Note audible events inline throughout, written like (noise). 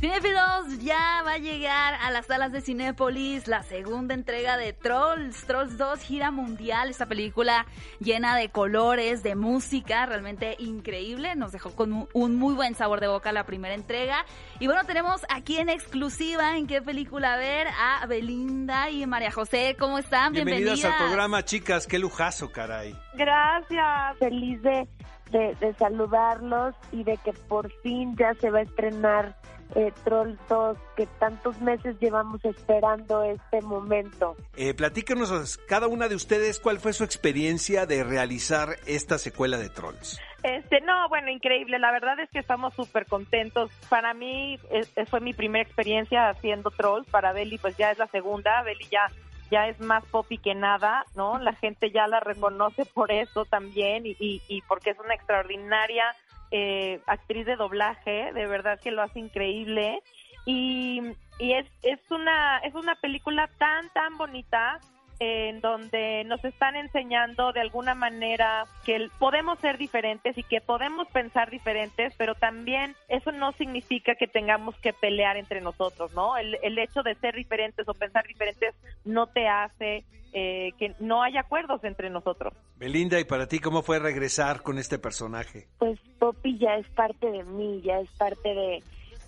Cinefilos, ya va a llegar a las salas de Cinépolis la segunda entrega de Trolls, Trolls 2 gira mundial, esta película llena de colores, de música, realmente increíble, nos dejó con un, un muy buen sabor de boca la primera entrega. Y bueno, tenemos aquí en exclusiva en qué película ver a Belinda y María José, ¿cómo están? Bienvenidas, Bienvenidas. al programa, chicas, qué lujazo, caray. Gracias, feliz de, de, de saludarlos y de que por fin ya se va a estrenar eh, Troll 2, que tantos meses llevamos esperando este momento. Eh, platícanos cada una de ustedes cuál fue su experiencia de realizar esta secuela de Trolls. Este, no, bueno, increíble. La verdad es que estamos súper contentos. Para mí es- fue mi primera experiencia haciendo trolls. Para Beli, pues ya es la segunda. Beli ya, ya es más popi que nada, ¿no? La gente ya la reconoce por eso también y, y, y porque es una extraordinaria eh, actriz de doblaje. De verdad que lo hace increíble. Y, y es, es, una, es una película tan, tan bonita en donde nos están enseñando de alguna manera que podemos ser diferentes y que podemos pensar diferentes, pero también eso no significa que tengamos que pelear entre nosotros, ¿no? El, el hecho de ser diferentes o pensar diferentes no te hace eh, que no haya acuerdos entre nosotros. Belinda, ¿y para ti cómo fue regresar con este personaje? Pues Poppy ya es parte de mí, ya es parte de,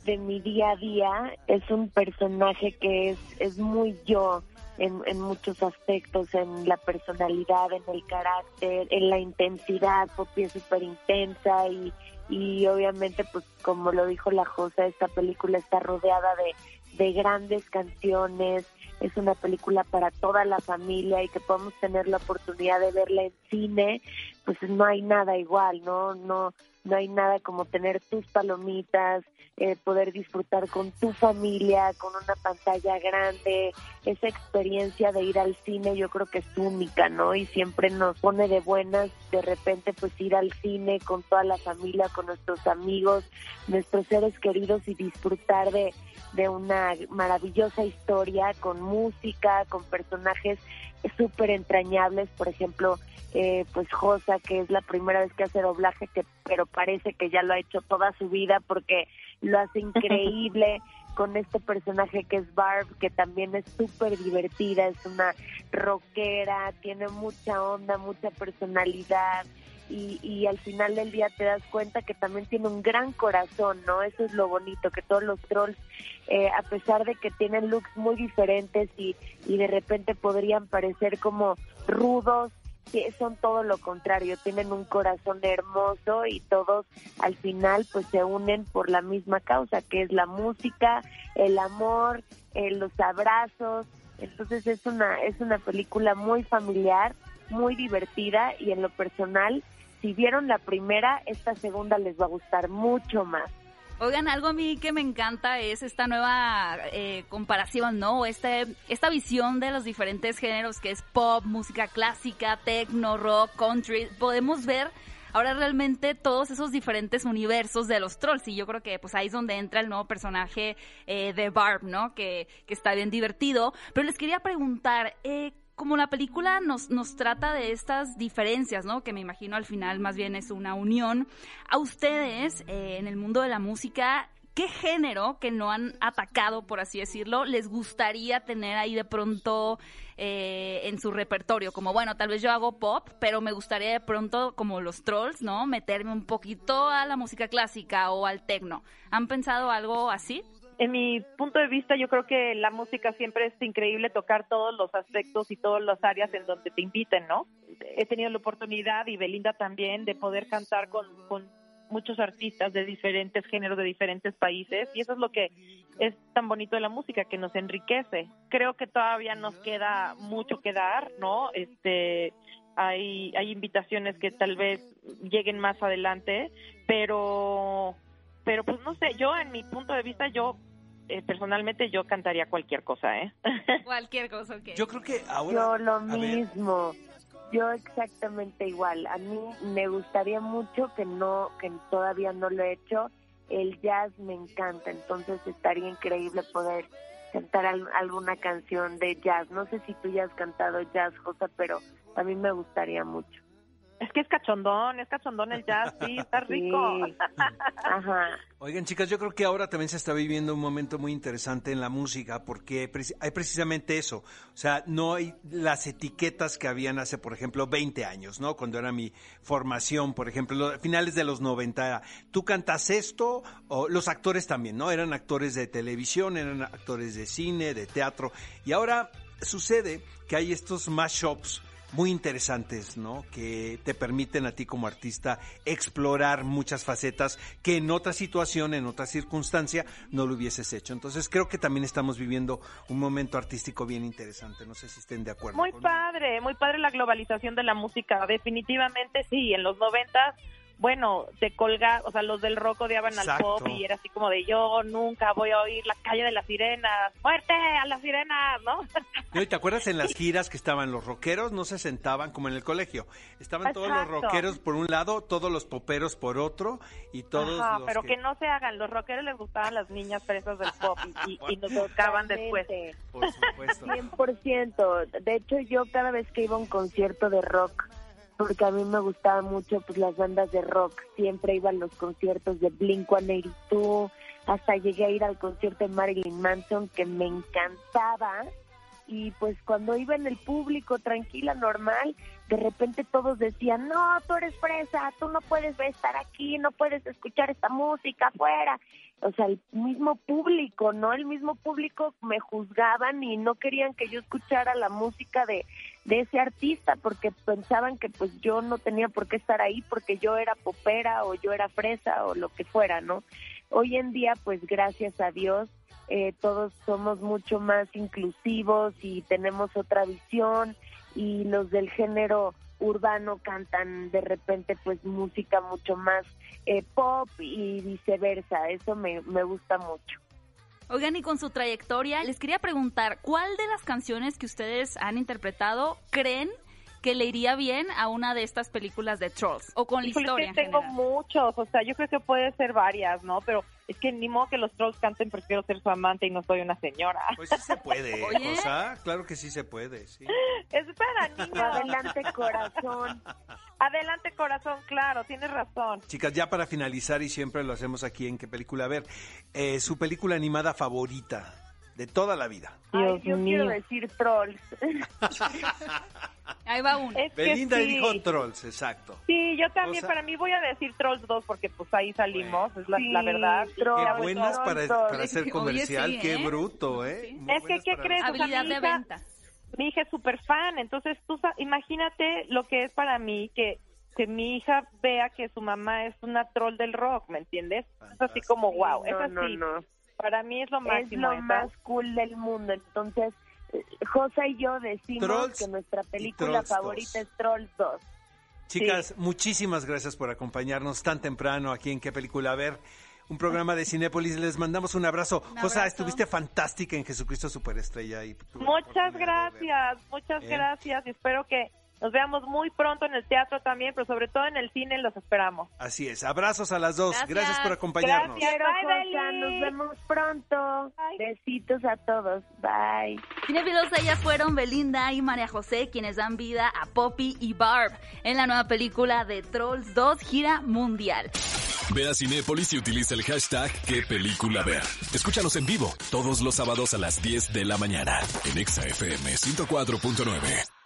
de mi día a día. Es un personaje que es, es muy yo en, en muchos aspectos, en la personalidad, en el carácter, en la intensidad. Poppy es súper intensa y, y obviamente, pues como lo dijo la Josa, esta película está rodeada de, de grandes canciones. Es una película para toda la familia y que podamos tener la oportunidad de verla en cine, pues no hay nada igual, ¿no? No, no hay nada como tener tus palomitas, eh, poder disfrutar con tu familia, con una pantalla grande, esa experiencia de ir al cine yo creo que es única, ¿no? Y siempre nos pone de buenas de repente pues ir al cine con toda la familia, con nuestros amigos, nuestros seres queridos y disfrutar de, de una maravillosa historia con música, con personajes súper entrañables, por ejemplo, eh, pues Josa, que es la primera vez que hace doblaje, que pero parece que ya lo ha hecho toda su vida porque lo hace increíble (laughs) con este personaje que es Barb, que también es súper divertida, es una rockera, tiene mucha onda, mucha personalidad. Y, y al final del día te das cuenta que también tiene un gran corazón, ¿no? Eso es lo bonito, que todos los trolls, eh, a pesar de que tienen looks muy diferentes y, y de repente podrían parecer como rudos, son todo lo contrario, tienen un corazón hermoso y todos al final pues se unen por la misma causa, que es la música, el amor, eh, los abrazos. Entonces es una es una película muy familiar, muy divertida y en lo personal, si vieron la primera, esta segunda les va a gustar mucho más. Oigan, algo a mí que me encanta es esta nueva eh, comparación, ¿no? Este, esta visión de los diferentes géneros que es pop, música clásica, techno, rock, country. Podemos ver ahora realmente todos esos diferentes universos de los trolls y yo creo que pues ahí es donde entra el nuevo personaje eh, de Barb, ¿no? Que, que está bien divertido. Pero les quería preguntar, eh, como la película nos, nos trata de estas diferencias, ¿no? Que me imagino al final más bien es una unión. A ustedes, eh, en el mundo de la música, ¿qué género que no han atacado, por así decirlo, les gustaría tener ahí de pronto eh, en su repertorio? Como, bueno, tal vez yo hago pop, pero me gustaría de pronto, como los trolls, ¿no? Meterme un poquito a la música clásica o al techno. ¿Han pensado algo así? En mi punto de vista, yo creo que la música siempre es increíble tocar todos los aspectos y todas las áreas en donde te inviten, ¿no? He tenido la oportunidad, y Belinda también, de poder cantar con, con muchos artistas de diferentes géneros, de diferentes países, y eso es lo que es tan bonito de la música, que nos enriquece. Creo que todavía nos queda mucho que dar, ¿no? Este, hay, hay invitaciones que tal vez lleguen más adelante, pero, pero pues no sé, yo en mi punto de vista, yo eh, personalmente yo cantaría cualquier cosa, ¿eh? (laughs) Cualquier cosa, ok. Yo creo que ahora... Yo lo ver, mismo. Yo exactamente igual. A mí me gustaría mucho que no, que todavía no lo he hecho, el jazz me encanta, entonces estaría increíble poder cantar alguna canción de jazz. No sé si tú ya has cantado jazz, Josa, pero a mí me gustaría mucho. Es que es cachondón, es cachondón el jazz, sí, está (laughs) rico. (laughs) Ajá. Oigan, chicas, yo creo que ahora también se está viviendo un momento muy interesante en la música porque hay precisamente eso. O sea, no hay las etiquetas que habían hace, por ejemplo, 20 años, ¿no? Cuando era mi formación, por ejemplo, finales de los 90. Tú cantas esto, o los actores también, ¿no? Eran actores de televisión, eran actores de cine, de teatro. Y ahora sucede que hay estos mashups muy interesantes, ¿no? Que te permiten a ti como artista explorar muchas facetas que en otra situación, en otra circunstancia, no lo hubieses hecho. Entonces creo que también estamos viviendo un momento artístico bien interesante. No sé si estén de acuerdo. Muy padre, muy padre la globalización de la música. Definitivamente sí, en los noventas bueno, te colga, o sea, los del rock odiaban al pop y era así como de yo nunca voy a oír la calle de las sirenas, muerte a las sirenas, ¿no? ¿Y te acuerdas en las (laughs) giras que estaban los rockeros? No se sentaban como en el colegio, estaban todos los rockeros por un lado, todos los poperos por otro y todos Ajá, pero que... no se hagan, los rockeros les gustaban las niñas fresas del pop y, y, nos tocaban después. Por supuesto. 100%, de hecho yo cada vez que iba a un concierto de rock porque a mí me gustaban mucho pues las bandas de rock, siempre iba a los conciertos de Blink-182, hasta llegué a ir al concierto de Marilyn Manson que me encantaba y pues cuando iba en el público tranquila, normal, de repente todos decían, no, tú eres fresa, tú no puedes estar aquí, no puedes escuchar esta música afuera. O sea, el mismo público, ¿no? El mismo público me juzgaban y no querían que yo escuchara la música de, de ese artista porque pensaban que pues yo no tenía por qué estar ahí porque yo era popera o yo era fresa o lo que fuera, ¿no? Hoy en día, pues gracias a Dios, eh, todos somos mucho más inclusivos y tenemos otra visión y los del género urbano cantan de repente pues música mucho más eh, pop y viceversa. Eso me, me gusta mucho. Oigan, y con su trayectoria, les quería preguntar, ¿cuál de las canciones que ustedes han interpretado creen que le iría bien a una de estas películas de Trolls o con la historia. tengo muchos, o sea, yo creo que puede ser varias, ¿no? Pero es que ni modo que los Trolls canten prefiero ser su amante y no soy una señora. Pues sí se puede, (laughs) cosa, claro que sí se puede, sí. Espera, niño. Adelante, corazón. Adelante, corazón, claro, tienes razón. Chicas, ya para finalizar, y siempre lo hacemos aquí en qué película, a ver, eh, su película animada favorita de toda la vida. Ay, yo quiero decir Trolls. (laughs) Ahí va uno. Belinda dijo Trolls, exacto. Sí, yo también, para mí voy a decir Trolls 2 porque pues ahí salimos, es la, verdad. qué buenas para, para hacer comercial, qué ¿eh? bruto, ¿eh? Es que, ¿qué crees? Habilidad de venta. Mi hija es súper fan, entonces tú imagínate lo que es para mí que que mi hija vea que su mamá es una troll del rock, ¿me entiendes? Es así como wow, es así. Para mí es lo máximo. Es lo más cool del mundo, entonces Josa y yo decimos que nuestra película favorita es Trolls 2. Chicas, muchísimas gracias por acompañarnos tan temprano aquí en qué película a ver. Un programa de Cinépolis. Les mandamos un abrazo. Josa, estuviste fantástica en Jesucristo Superestrella. Y muchas gracias, muchas ¿Eh? gracias. Espero que nos veamos muy pronto en el teatro también, pero sobre todo en el cine los esperamos. Así es. Abrazos a las dos. Gracias, por acompañarnos. Gracias, Nos vemos pronto. Besitos a todos. Bye. Cinefilos, ellas fueron Belinda y María José, quienes dan vida a Poppy y Barb en la nueva película de Trolls 2 Gira Mundial. Ve a Cinépolis y utiliza el hashtag qué película ver. Escúchanos en vivo todos los sábados a las 10 de la mañana en ExaFM 104.9.